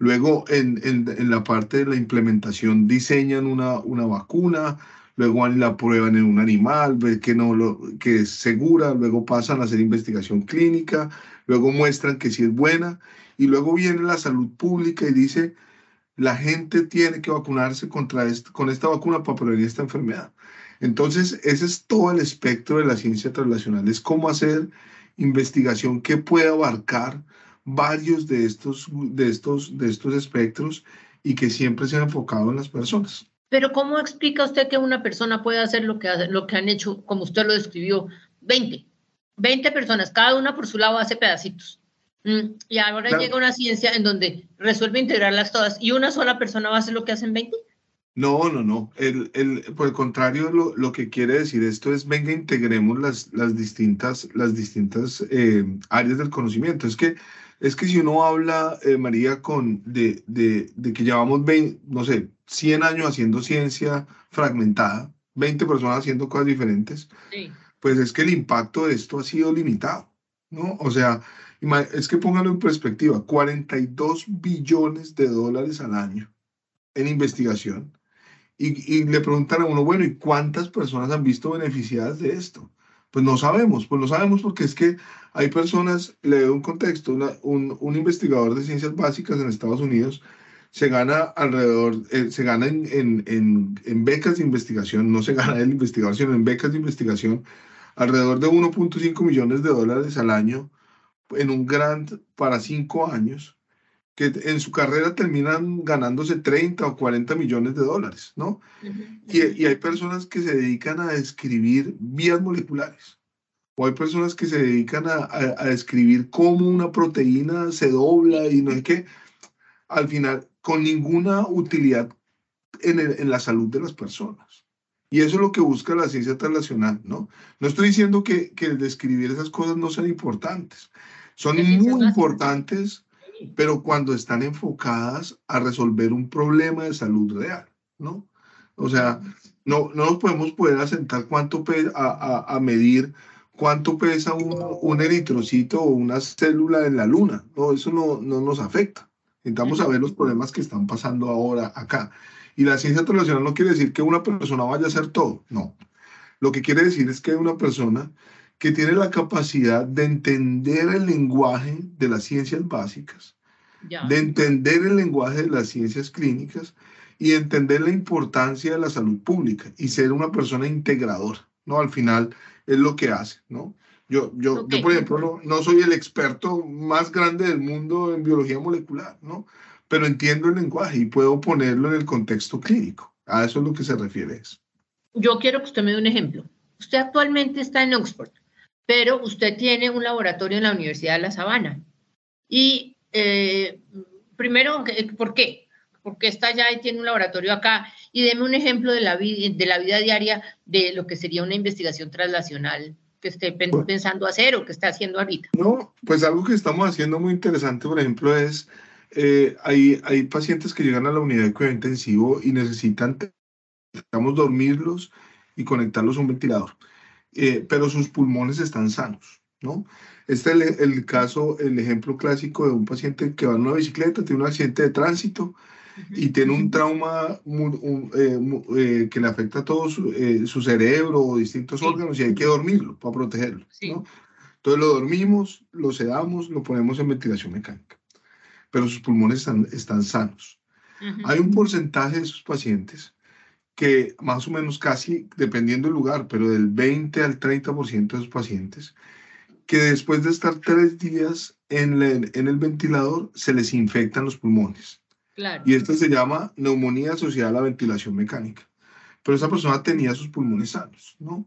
Luego, en, la parte de la implementación, diseñan una, una vacuna, luego la prueban en un animal, ven que, no lo, que es segura, luego pasan a hacer investigación clínica, luego muestran que sí es buena, y luego viene la salud pública y dice, la gente tiene que vacunarse contra con esta vacuna para prevenir esta enfermedad. Entonces, ese es todo el espectro de la ciencia translacional, es cómo hacer investigación que pueda abarcar varios de estos, de estos, de estos espectros y que siempre se han enfocado en las personas. Pero ¿cómo explica usted que una persona puede hacer lo que, lo que han hecho, como usted lo describió, 20? 20 personas, cada una por su lado hace pedacitos. Mm, y ahora llega una ciencia en donde resuelve integrarlas todas y una sola persona va a hacer lo que hacen 20. No, no, no. El, el, por el contrario, lo, lo, que quiere decir esto es, venga, integremos las, las distintas, las distintas eh, áreas del conocimiento. Es que, es que si uno habla, eh, María, con, de, de, de, que llevamos, 20, no sé, 100 años haciendo ciencia fragmentada, 20 personas haciendo cosas diferentes, pues es que el impacto de esto ha sido limitado, ¿no? O sea, es que póngalo en perspectiva, 42 billones de dólares al año en investigación y, le preguntan a uno, bueno, ¿y cuántas personas han visto beneficiadas de esto? Pues no sabemos, pues no sabemos porque es que hay personas, le doy un contexto, un, un, investigador de ciencias básicas en Estados Unidos se gana alrededor, eh, se gana en, en, en, becas de investigación, no se gana el investigador, sino en becas de investigación, alrededor de 1.5 millones de dólares al año en un grant para cinco años que en su carrera terminan ganándose 30 o 40 millones de dólares, ¿no? y, hay personas que se dedican a describir vías moleculares, o hay personas que se dedican a, a, describir cómo una proteína se dobla y no sé qué, al final, con ninguna utilidad en, en la salud de las personas. Y eso es lo que busca la ciencia translacional, ¿no? No estoy diciendo que, que el describir esas cosas no sean importantes. Son muy importantes pero cuando están enfocadas a resolver un problema de salud real, ¿no? O sea, no, no nos podemos poder asentar cuánto pesa, a, a, medir cuánto pesa un, un, eritrocito o una célula en la luna, ¿no? Eso no, no nos afecta. Intentamos saber los problemas que están pasando ahora acá. Y la ciencia internacional no quiere decir que una persona vaya a hacer todo, no. Lo que quiere decir es que una persona que tiene la capacidad de entender el lenguaje de las ciencias básicas, de entender el lenguaje de las ciencias clínicas y entender la importancia de la salud pública y ser una persona integradora, ¿no? Al final es lo que hace, ¿no? Yo, yo, yo por ejemplo, no, no, soy el experto más grande del mundo en biología molecular, ¿no? Pero entiendo el lenguaje y puedo ponerlo en el contexto clínico. A eso es lo que se refiere eso. Yo quiero que usted me dé un ejemplo. Usted actualmente está en Oxford pero usted tiene un laboratorio en la Universidad de La Sabana. Y eh, primero, ¿por qué? Porque está allá y tiene un laboratorio acá. Y deme un ejemplo de la, de la vida diaria de lo que sería una investigación translacional que esté pensando hacer o que está haciendo ahorita. No, pues algo que estamos haciendo muy interesante, por ejemplo, es, eh, hay, hay pacientes que llegan a la unidad de cuidado intensivo y necesitan, necesitamos dormirlos y conectarlos a un ventilador. Eh, pero sus pulmones están sanos, ¿no? Este es el, caso, el ejemplo clásico de un paciente que va en una bicicleta, tiene un accidente de tránsito y tiene un trauma eh, eh, que le afecta a todo su, cerebro o distintos órganos y hay que dormirlo para protegerlo, ¿no? Entonces lo dormimos, lo sedamos, lo ponemos en ventilación mecánica, pero sus pulmones están, están sanos. Hay un porcentaje de esos pacientes que más o menos casi, dependiendo del lugar, pero del 20 al 30% de los pacientes, que después de estar tres días en, en el ventilador se les infectan los pulmones. Claro. Y esto se llama neumonía asociada a la ventilación mecánica. Pero esa persona tenía sus pulmones sanos, ¿no?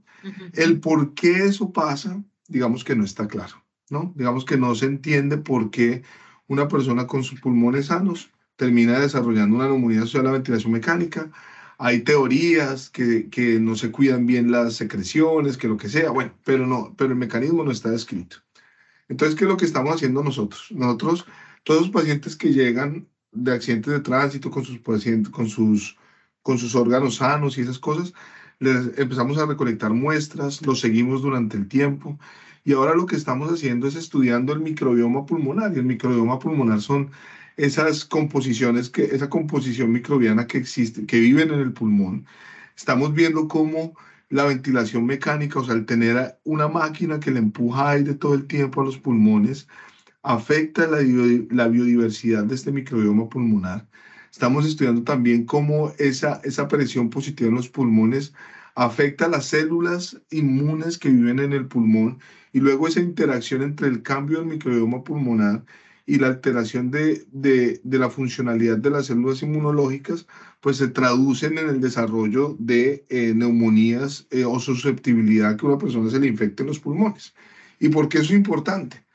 El por qué eso pasa, digamos que no está claro, ¿no? Digamos que no se entiende por qué una persona con sus pulmones sanos termina desarrollando una neumonía asociada a la ventilación mecánica hay teorías que, que, no se cuidan bien las secreciones, que lo que sea, bueno, pero no, pero el mecanismo no está descrito. Entonces, ¿qué es lo que estamos haciendo nosotros? Nosotros, todos los pacientes que llegan de accidentes de tránsito con sus pacientes, con sus, con sus órganos sanos y esas cosas, les empezamos a recolectar muestras, los seguimos durante el tiempo y ahora lo que estamos haciendo es estudiando el microbioma pulmonar y el microbioma pulmonar son esas composiciones, que, esa composición microbiana que existe, que viven en el pulmón, estamos viendo cómo la ventilación mecánica, o sea, el tener una máquina que le empuja aire todo el tiempo a los pulmones, afecta la, la biodiversidad de este microbioma pulmonar. Estamos estudiando también cómo esa, esa presión positiva en los pulmones afecta las células inmunes que viven en el pulmón y luego esa interacción entre el cambio del microbioma pulmonar y la alteración de, de, de, la funcionalidad de las células inmunológicas, pues se traducen en el desarrollo de eh, neumonías eh, o susceptibilidad que una persona se le infecte en los pulmones. ¿Y por qué eso es importante?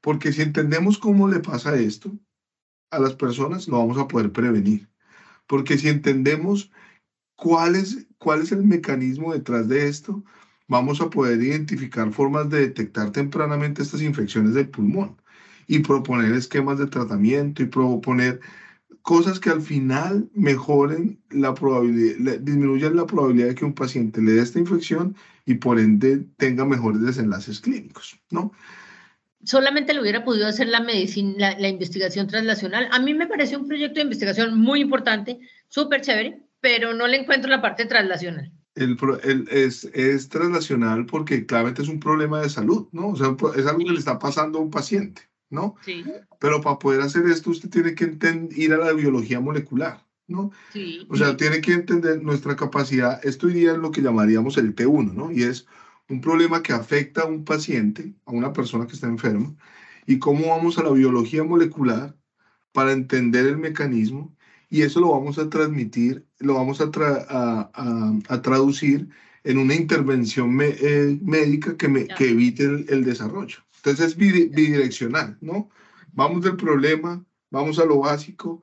Porque si entendemos cómo le pasa esto a las personas, lo vamos a poder prevenir. Porque si entendemos ¿cuál cuál es el mecanismo detrás de esto? Vamos a poder identificar formas de detectar tempranamente estas infecciones del pulmón y proponer esquemas de tratamiento y proponer cosas que al final mejoren la probabilidad, disminuyan la probabilidad de que un paciente le dé esta infección y por ende tenga mejores desenlaces clínicos, ¿no? Solamente le hubiera podido hacer la medicina, la, investigación translacional. A mí me parece un proyecto de investigación muy importante, súper chévere, pero no le encuentro la parte translacional. El, el, es, es translacional porque claramente es un problema de salud, ¿no? O sea, es algo que le está pasando a un paciente. ¿No? Sí. Pero para poder hacer esto usted tiene que ir a la biología molecular, ¿no? Sí. O sea, tiene que entender nuestra capacidad, esto iría en lo que llamaríamos el T1, ¿no? Y es un problema que afecta a un paciente, a una persona que está enferma, y cómo vamos a la biología molecular para entender el mecanismo y eso lo vamos a transmitir, lo vamos a, a, traducir en una intervención eh, médica que, me, que evite el desarrollo. Entonces es bidireccional, ¿no? Vamos del problema, vamos a lo básico,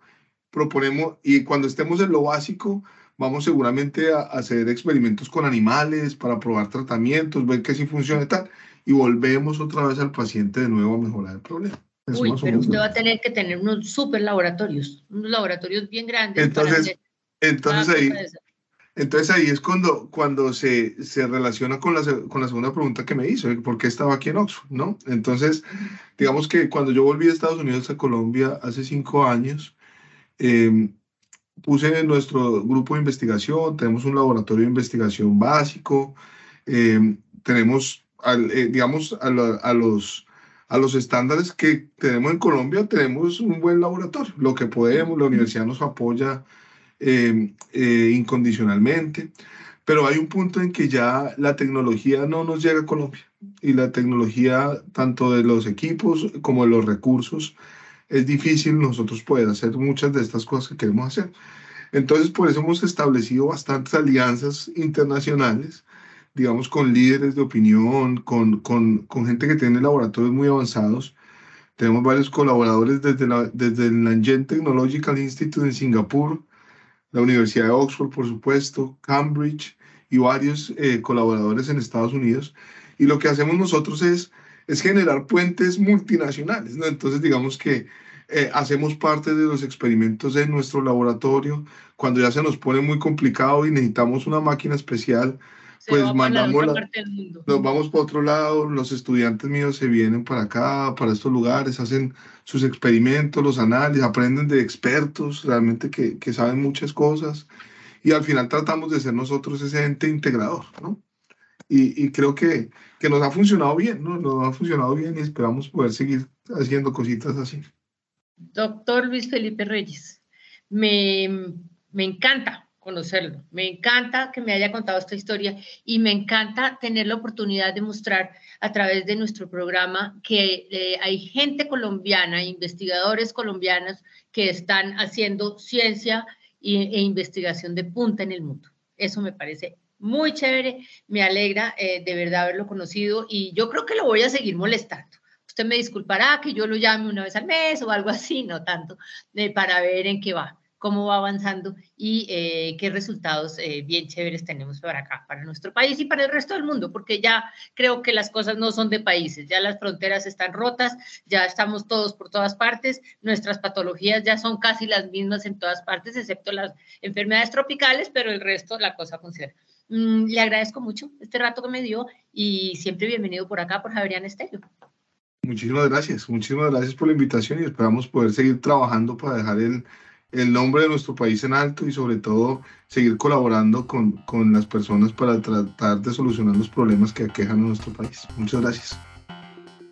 proponemos, y cuando estemos en lo básico, vamos seguramente a, hacer experimentos con animales para probar tratamientos, ver que sí funciona y tal, y volvemos otra vez al paciente de nuevo a mejorar el problema. Uy, pero usted va a tener que tener unos super laboratorios, unos laboratorios bien grandes. Entonces, entonces ahí, entonces ahí es cuando, cuando se, se relaciona con la, con la segunda pregunta que me hizo, ¿por qué estaba aquí en Oxford? ¿no? Entonces, digamos que cuando yo volví a Estados Unidos a Colombia hace cinco años, eh, puse en nuestro grupo de investigación, tenemos un laboratorio de investigación básico, em, tenemos, eh, digamos, a, a, los, a los estándares que tenemos en Colombia, tenemos un buen laboratorio, lo que podemos, la universidad nos apoya eh, eh, incondicionalmente, pero hay un punto en que ya la tecnología no nos llega a Colombia y la tecnología, tanto de los equipos como de los recursos, es difícil nosotros poder hacer muchas de estas cosas que queremos hacer. Entonces, por eso hemos establecido bastantes alianzas internacionales, digamos, con líderes de opinión, con, con, con gente que tiene laboratorios muy avanzados. Tenemos varios colaboradores desde, desde el Nanjing Technological Institute en Singapur, la Universidad de Oxford, por supuesto, Cambridge y varios eh, colaboradores en Estados Unidos. Y lo que hacemos nosotros es, es generar puentes multinacionales. Entonces, digamos que eh, hacemos parte de los experimentos en nuestro laboratorio. Cuando ya se nos pone muy complicado y necesitamos una máquina especial, pues mandamos la, nos vamos para otro lado, los estudiantes míos se vienen para acá, para estos lugares, hacen sus experimentos, los análisis, aprenden de expertos realmente que, que saben muchas cosas y al final tratamos de ser nosotros ese ente integrador, ¿no? Y, y, creo que, que nos ha funcionado bien, ¿no? Nos ha funcionado bien y esperamos poder seguir haciendo cositas así. Doctor Luis Felipe Reyes, me, me encanta conocerlo. Me encanta que me haya contado esta historia y me encanta tener la oportunidad de mostrar a través de nuestro programa que eh, hay gente colombiana, investigadores colombianos que están haciendo ciencia e, investigación de punta en el mundo. Eso me parece muy chévere, me alegra eh, de verdad haberlo conocido y yo creo que lo voy a seguir molestando. Usted me disculpará que yo lo llame una vez al mes o algo así, no tanto, eh, para ver en qué va cómo va avanzando y eh, qué resultados eh, bien chéveres tenemos para acá, para nuestro país y para el resto del mundo, porque ya creo que las cosas no son de países, ya las fronteras están rotas, ya estamos todos por todas partes, nuestras patologías ya son casi las mismas en todas partes, excepto las enfermedades tropicales, pero el resto la cosa funciona. Mm, le agradezco mucho este rato que me dio y siempre bienvenido por acá, por Javerian Estéreo. Muchísimas gracias, muchísimas gracias por la invitación y esperamos poder seguir trabajando para dejar el el nombre de nuestro país en alto y sobre todo seguir colaborando con, con las personas para tratar de solucionar los problemas que aquejan a nuestro país. Muchas gracias.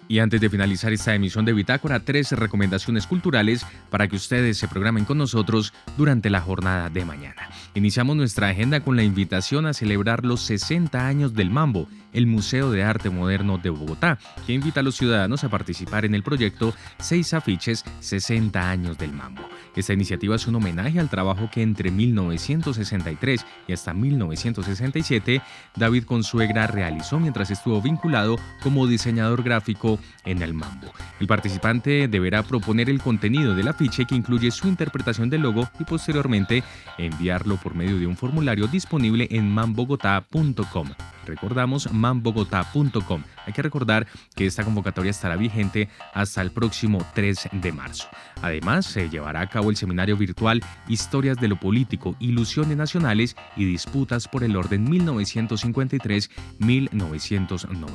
Y antes de finalizar esta emisión de Bitácora, tres recomendaciones culturales para que ustedes se programen con nosotros durante la jornada de mañana. Iniciamos nuestra agenda con la invitación a celebrar los 60 años del mambo el Museo de Arte Moderno de Bogotá, que invita a los ciudadanos a participar en el proyecto Seis afiches 60 años del mambo. Esta iniciativa es un homenaje al trabajo que entre 1963 y hasta 1967 David Consuegra realizó mientras estuvo vinculado como diseñador gráfico en el Mambo. El participante deberá proponer el contenido del afiche que incluye su interpretación del logo y posteriormente enviarlo por medio de un formulario disponible en mambogotá.com. Recordamos mambogotá.com. Hay que recordar que esta convocatoria estará vigente hasta el próximo 3 de marzo. Además, se llevará a cabo el seminario virtual Historias de lo Político, Ilusiones Nacionales y Disputas por el Orden 1953-1990.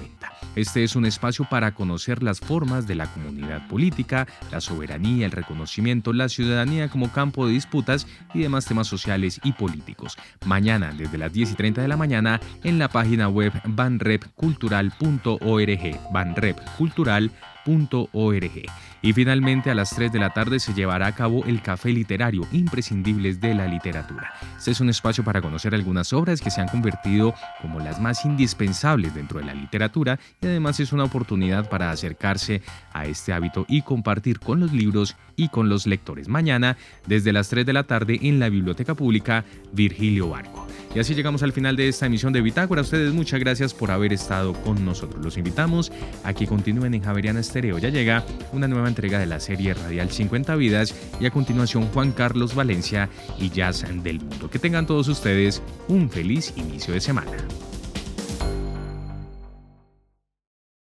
Este es un espacio para conocer las formas de la comunidad política, la soberanía, el reconocimiento, la ciudadanía como campo de disputas y demás temas sociales y políticos. Mañana, desde las 10 y 30 de la mañana, en la página web banrepcultural.org. Banrepcultural.org y finalmente a las 3 de la tarde se llevará a cabo el Café Literario, imprescindibles de la literatura. Este es un espacio para conocer algunas obras que se han convertido como las más indispensables dentro de la literatura y además es una oportunidad para acercarse a este hábito y compartir con los libros y con los lectores. Mañana, desde las 3 de la tarde en la Biblioteca Pública Virgilio Barco. Y así llegamos al final de esta emisión de Bitácora. Ustedes muchas gracias por haber estado con nosotros. Los invitamos a que continúen en Javeriana Estereo. Ya llega una nueva entrega de la serie radial 50 vidas y a continuación Juan Carlos Valencia y Jazz del Mundo. Que tengan todos ustedes un feliz inicio de semana.